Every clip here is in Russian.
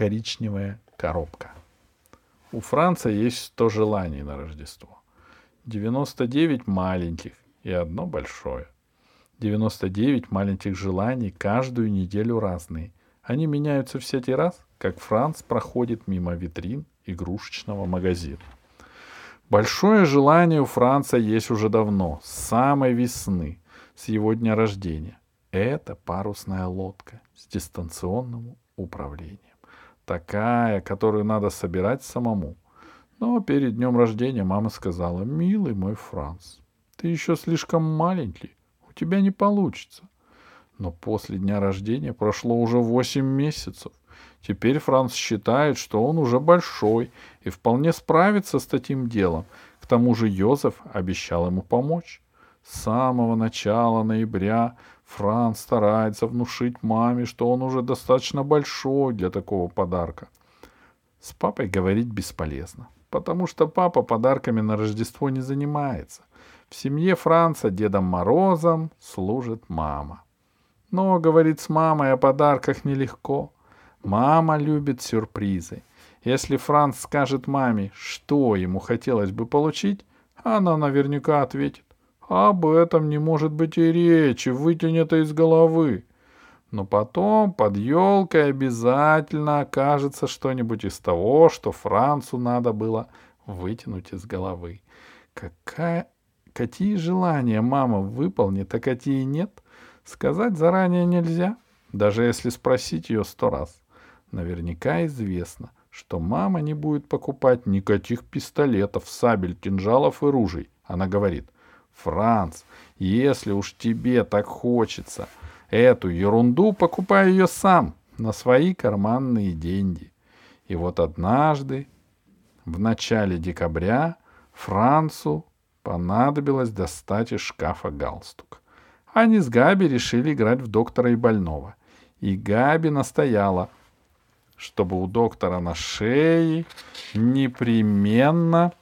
коричневая коробка. У Франца есть 100 желаний на Рождество. 99 маленьких и одно большое. 99 маленьких желаний каждую неделю разные. Они меняются всякий раз, как Франц проходит мимо витрин игрушечного магазина. Большое желание у Франца есть уже давно, с самой весны, с его дня рождения. Это парусная лодка с дистанционным управлением. Такая, которую надо собирать самому. Но перед днем рождения мама сказала, милый мой Франц, ты еще слишком маленький, у тебя не получится. Но после дня рождения прошло уже восемь месяцев. Теперь Франц считает, что он уже большой и вполне справится с таким делом. К тому же Йозеф обещал ему помочь. С самого начала ноября Франц старается внушить маме, что он уже достаточно большой для такого подарка. С папой говорить бесполезно, потому что папа подарками на Рождество не занимается. В семье Франца Дедом Морозом служит мама. Но говорить с мамой о подарках нелегко. Мама любит сюрпризы. Если Франц скажет маме, что ему хотелось бы получить, она наверняка ответит. Об этом не может быть и речи, выкинь из головы. Но потом под елкой обязательно окажется что-нибудь из того, что Францу надо было вытянуть из головы. Какая... Какие желания мама выполнит, а какие нет, сказать заранее нельзя, даже если спросить ее сто раз. Наверняка известно, что мама не будет покупать никаких пистолетов, сабель, кинжалов и ружей. Она говорит — Франц, если уж тебе так хочется эту ерунду, покупай ее сам на свои карманные деньги. И вот однажды, в начале декабря, Францу понадобилось достать из шкафа галстук. Они с Габи решили играть в доктора и больного. И Габи настояла, чтобы у доктора на шее непременно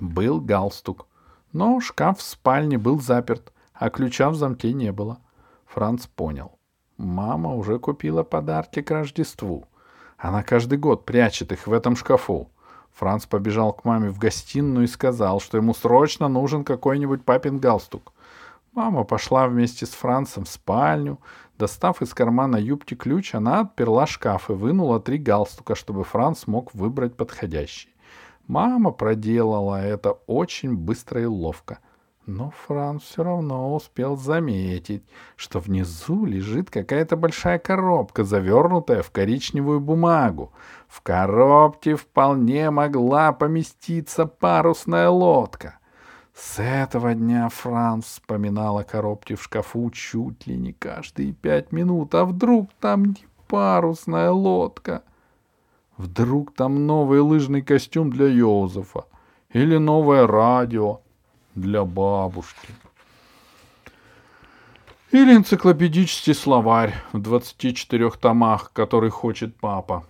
был галстук. Но шкаф в спальне был заперт, а ключа в замке не было. Франц понял. Мама уже купила подарки к Рождеству. Она каждый год прячет их в этом шкафу. Франц побежал к маме в гостиную и сказал, что ему срочно нужен какой-нибудь папин галстук. Мама пошла вместе с Францем в спальню. Достав из кармана юбки ключ, она отперла шкаф и вынула три галстука, чтобы Франц мог выбрать подходящий. Мама проделала это очень быстро и ловко. Но Франц все равно успел заметить, что внизу лежит какая-то большая коробка, завернутая в коричневую бумагу. В коробке вполне могла поместиться парусная лодка. С этого дня Франц вспоминал о коробке в шкафу чуть ли не каждые пять минут. А вдруг там не парусная лодка? Вдруг там новый лыжный костюм для Йозефа или новое радио для бабушки. Или энциклопедический словарь в 24 томах, который хочет папа.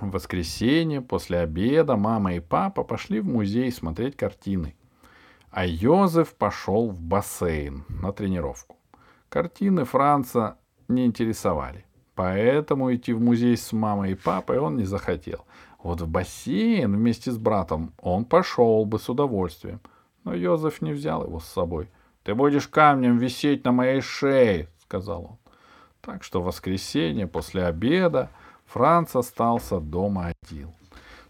В воскресенье после обеда мама и папа пошли в музей смотреть картины. А Йозеф пошел в бассейн на тренировку. Картины Франца не интересовали. Поэтому идти в музей с мамой и папой он не захотел. Вот в бассейн вместе с братом он пошел бы с удовольствием. Но Йозеф не взял его с собой. «Ты будешь камнем висеть на моей шее», — сказал он. Так что в воскресенье после обеда Франц остался дома один.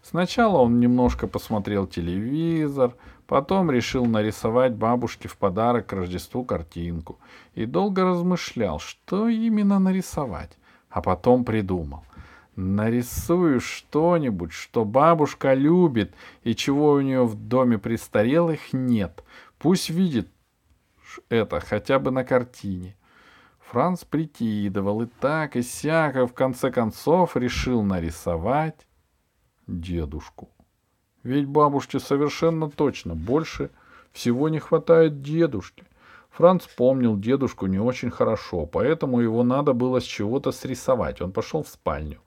Сначала он немножко посмотрел телевизор, потом решил нарисовать бабушке в подарок к Рождеству картинку и долго размышлял, что именно нарисовать а потом придумал. Нарисую что-нибудь, что бабушка любит и чего у нее в доме престарелых нет. Пусть видит это хотя бы на картине. Франц прикидывал и так, и сяко, в конце концов решил нарисовать дедушку. Ведь бабушке совершенно точно больше всего не хватает дедушки — Франц помнил дедушку не очень хорошо, поэтому его надо было с чего-то срисовать. Он пошел в спальню.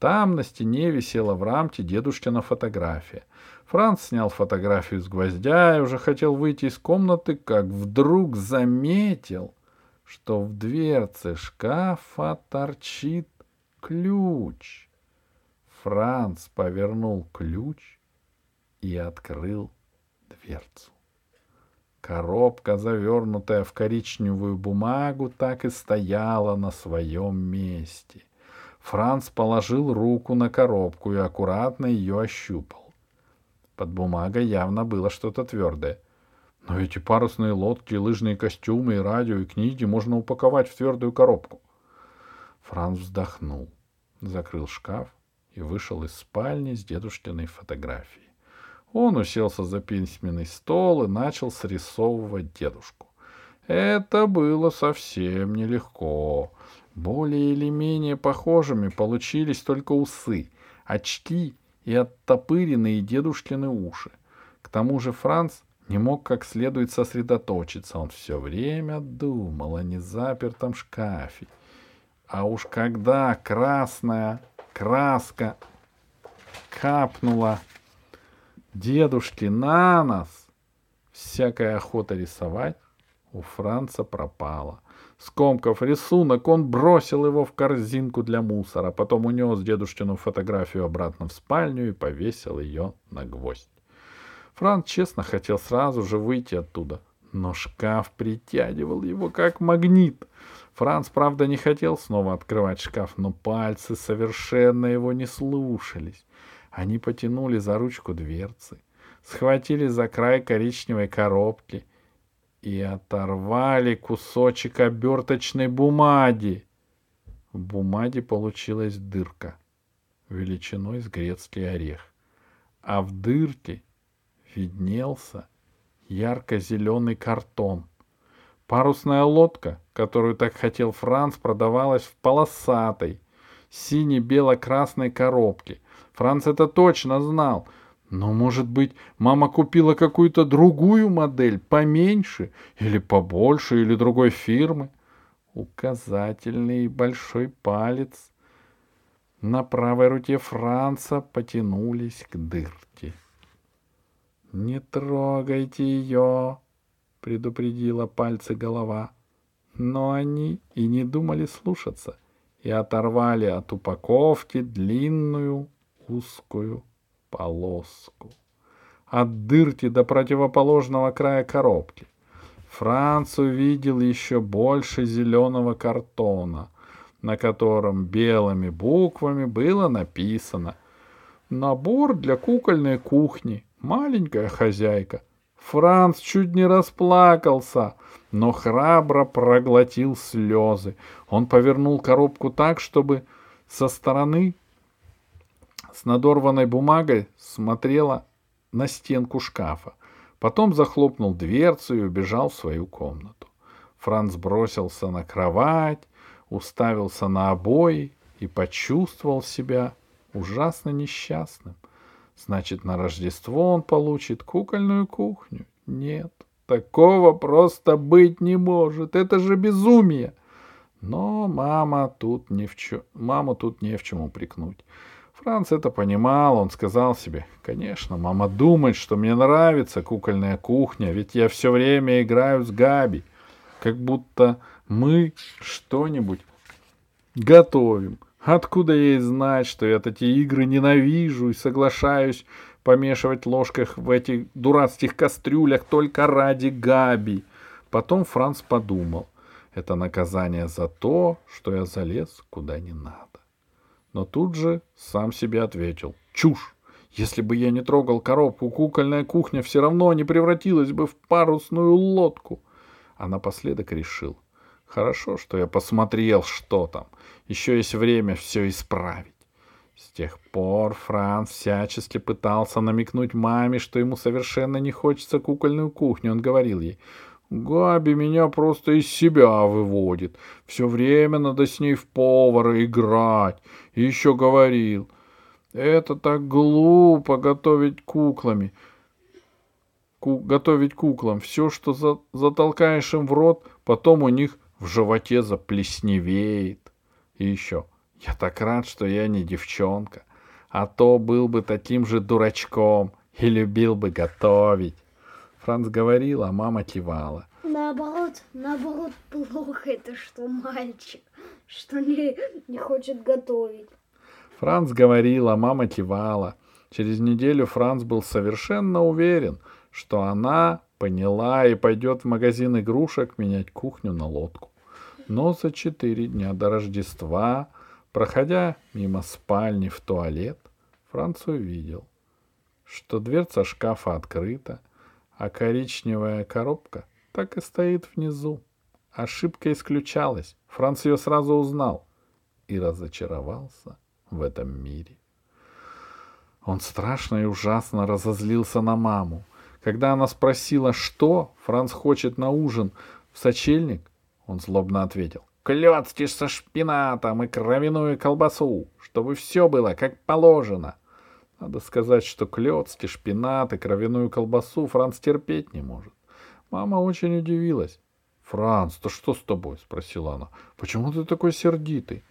Там на стене висела в рамке дедушкина фотография. Франц снял фотографию с гвоздя и уже хотел выйти из комнаты, как вдруг заметил, что в дверце шкафа торчит ключ. Франц повернул ключ и открыл дверцу. Коробка, завернутая в коричневую бумагу, так и стояла на своем месте. Франц положил руку на коробку и аккуратно ее ощупал. Под бумагой явно было что-то твердое. Но эти парусные лодки, лыжные костюмы и радио и книги можно упаковать в твердую коробку. Франц вздохнул, закрыл шкаф и вышел из спальни с дедушкиной фотографией. Он уселся за письменный стол и начал срисовывать дедушку. Это было совсем нелегко. Более или менее похожими получились только усы, очки и оттопыренные дедушкины уши. К тому же Франц не мог как следует сосредоточиться. Он все время думал о незапертом шкафе. А уж когда красная краска капнула дедушке на нос, всякая охота рисовать у Франца пропала. Скомкав рисунок, он бросил его в корзинку для мусора, потом унес дедушкину фотографию обратно в спальню и повесил ее на гвоздь. Франц честно хотел сразу же выйти оттуда, но шкаф притягивал его как магнит. Франц, правда, не хотел снова открывать шкаф, но пальцы совершенно его не слушались. Они потянули за ручку дверцы, схватили за край коричневой коробки и оторвали кусочек оберточной бумаги. В бумаге получилась дырка величиной с грецкий орех, а в дырке виднелся ярко-зеленый картон. Парусная лодка, которую так хотел Франц, продавалась в полосатой, сине-бело-красной коробке. Франц это точно знал. Но, может быть, мама купила какую-то другую модель, поменьше, или побольше, или другой фирмы. Указательный большой палец на правой руке Франца потянулись к дырке. «Не трогайте ее!» — предупредила пальцы голова. Но они и не думали слушаться, и оторвали от упаковки длинную узкую полоску. От дырки до противоположного края коробки. Франц увидел еще больше зеленого картона, на котором белыми буквами было написано «Набор для кукольной кухни», маленькая хозяйка. Франц чуть не расплакался, но храбро проглотил слезы. Он повернул коробку так, чтобы со стороны с надорванной бумагой смотрела на стенку шкафа. Потом захлопнул дверцу и убежал в свою комнату. Франц бросился на кровать, уставился на обои и почувствовал себя ужасно несчастным. Значит, на Рождество он получит кукольную кухню? Нет, такого просто быть не может. Это же безумие. Но мама тут ни в чем, маму тут не в чем упрекнуть. Франц это понимал, он сказал себе, конечно, мама думает, что мне нравится кукольная кухня, ведь я все время играю с Габи, как будто мы что-нибудь готовим. Откуда ей знать, что я эти игры ненавижу и соглашаюсь помешивать ложках в этих дурацких кастрюлях только ради Габи? Потом Франц подумал, это наказание за то, что я залез куда не надо. Но тут же сам себе ответил, чушь. Если бы я не трогал коробку, кукольная кухня все равно не превратилась бы в парусную лодку. А напоследок решил, хорошо, что я посмотрел, что там — еще есть время все исправить. С тех пор Франц всячески пытался намекнуть маме, что ему совершенно не хочется кукольную кухню. Он говорил ей, Габи меня просто из себя выводит. Все время надо с ней в повара играть. И еще говорил, это так глупо готовить куклами. Ку готовить куклам. Все, что за затолкаешь им в рот, потом у них в животе заплесневеет. И еще, я так рад, что я не девчонка, а то был бы таким же дурачком и любил бы готовить. Франц говорил, а мама кивала. Наоборот, наоборот, плохо это, что мальчик, что не, не хочет готовить. Франц говорил, а мама кивала. Через неделю Франц был совершенно уверен, что она поняла и пойдет в магазин игрушек менять кухню на лодку. Но за четыре дня до Рождества, проходя мимо спальни в туалет, Франц увидел, что дверца шкафа открыта, а коричневая коробка так и стоит внизу. Ошибка исключалась. Франц ее сразу узнал и разочаровался в этом мире. Он страшно и ужасно разозлился на маму. Когда она спросила, что Франц хочет на ужин в сочельник, он злобно ответил. «Клёцки со шпинатом и кровяную колбасу, чтобы все было как положено». Надо сказать, что клёцки, шпинат и кровяную колбасу Франц терпеть не может. Мама очень удивилась. «Франц, да что с тобой?» — спросила она. «Почему ты такой сердитый?»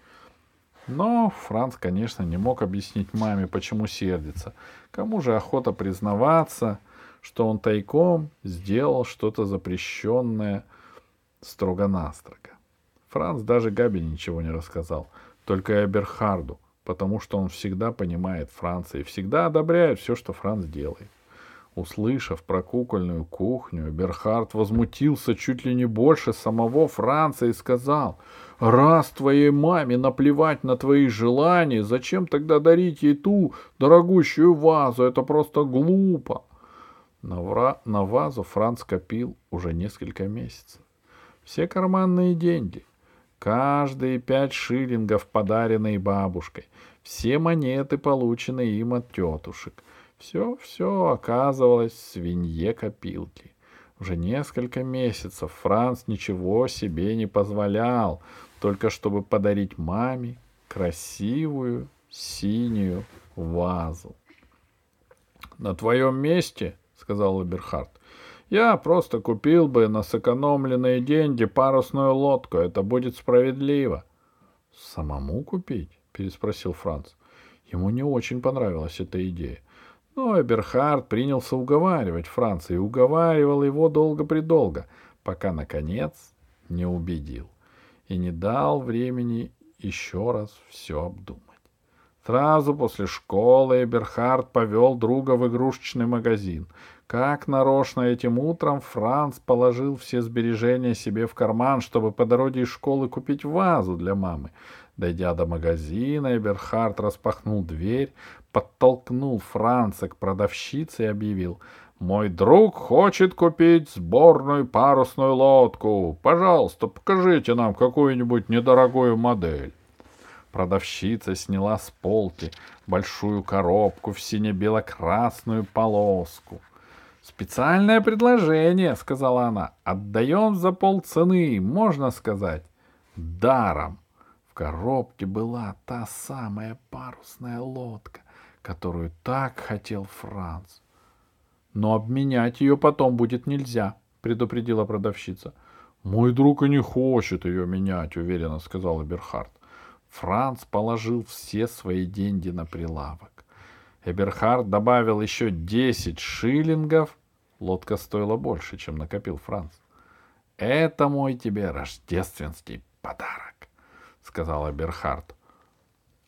Но Франц, конечно, не мог объяснить маме, почему сердится. Кому же охота признаваться, что он тайком сделал что-то запрещенное строго-настрого. Франц даже Габи ничего не рассказал, только Эберхарду, потому что он всегда понимает Франца и всегда одобряет все, что Франц делает. Услышав про кукольную кухню, Берхард возмутился чуть ли не больше самого Франца и сказал, «Раз твоей маме наплевать на твои желания, зачем тогда дарить ей ту дорогущую вазу? Это просто глупо!» На, вра... на вазу Франц копил уже несколько месяцев. Все карманные деньги, каждые пять шиллингов, подаренные бабушкой, все монеты, полученные им от тетушек — все-все оказывалось в свинье копилки. Уже несколько месяцев Франц ничего себе не позволял, только чтобы подарить маме красивую синюю вазу. «На твоем месте, — сказал Эберхард, — я просто купил бы на сэкономленные деньги парусную лодку. Это будет справедливо. — Самому купить? — переспросил Франц. Ему не очень понравилась эта идея. Но Эберхард принялся уговаривать Франца и уговаривал его долго-предолго, пока, наконец, не убедил и не дал времени еще раз все обдумать. Сразу после школы Эберхард повел друга в игрушечный магазин. Как нарочно этим утром Франц положил все сбережения себе в карман, чтобы по дороге из школы купить вазу для мамы. Дойдя до магазина, Эберхард распахнул дверь, подтолкнул Франца к продавщице и объявил «Мой друг хочет купить сборную парусную лодку. Пожалуйста, покажите нам какую-нибудь недорогую модель». Продавщица сняла с полки большую коробку в сине-бело-красную полоску. «Специальное предложение», — сказала она. «Отдаем за полцены, можно сказать, даром». В коробке была та самая парусная лодка, которую так хотел Франц. Но обменять ее потом будет нельзя, предупредила продавщица. Мой друг и не хочет ее менять, уверенно сказал Эберхард. Франц положил все свои деньги на прилавок. Эберхард добавил еще десять шиллингов. Лодка стоила больше, чем накопил Франц. Это мой тебе рождественский подарок, сказал Эберхард.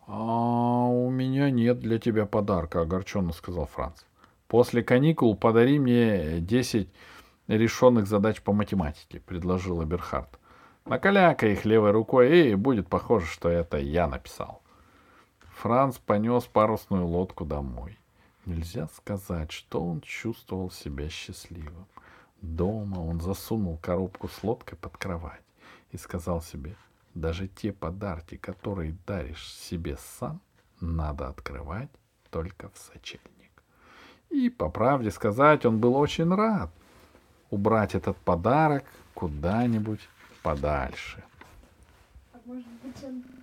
А у меня нет для тебя подарка, огорченно сказал Франц. После каникул подари мне десять решенных задач по математике, предложил Эберхард. Накаляка их левой рукой, и будет похоже, что это я написал. Франц понес парусную лодку домой. Нельзя сказать, что он чувствовал себя счастливым. Дома он засунул коробку с лодкой под кровать и сказал себе — даже те подарки, которые даришь себе сам, надо открывать только в сочельник. И, по правде сказать, он был очень рад убрать этот подарок куда-нибудь подальше. А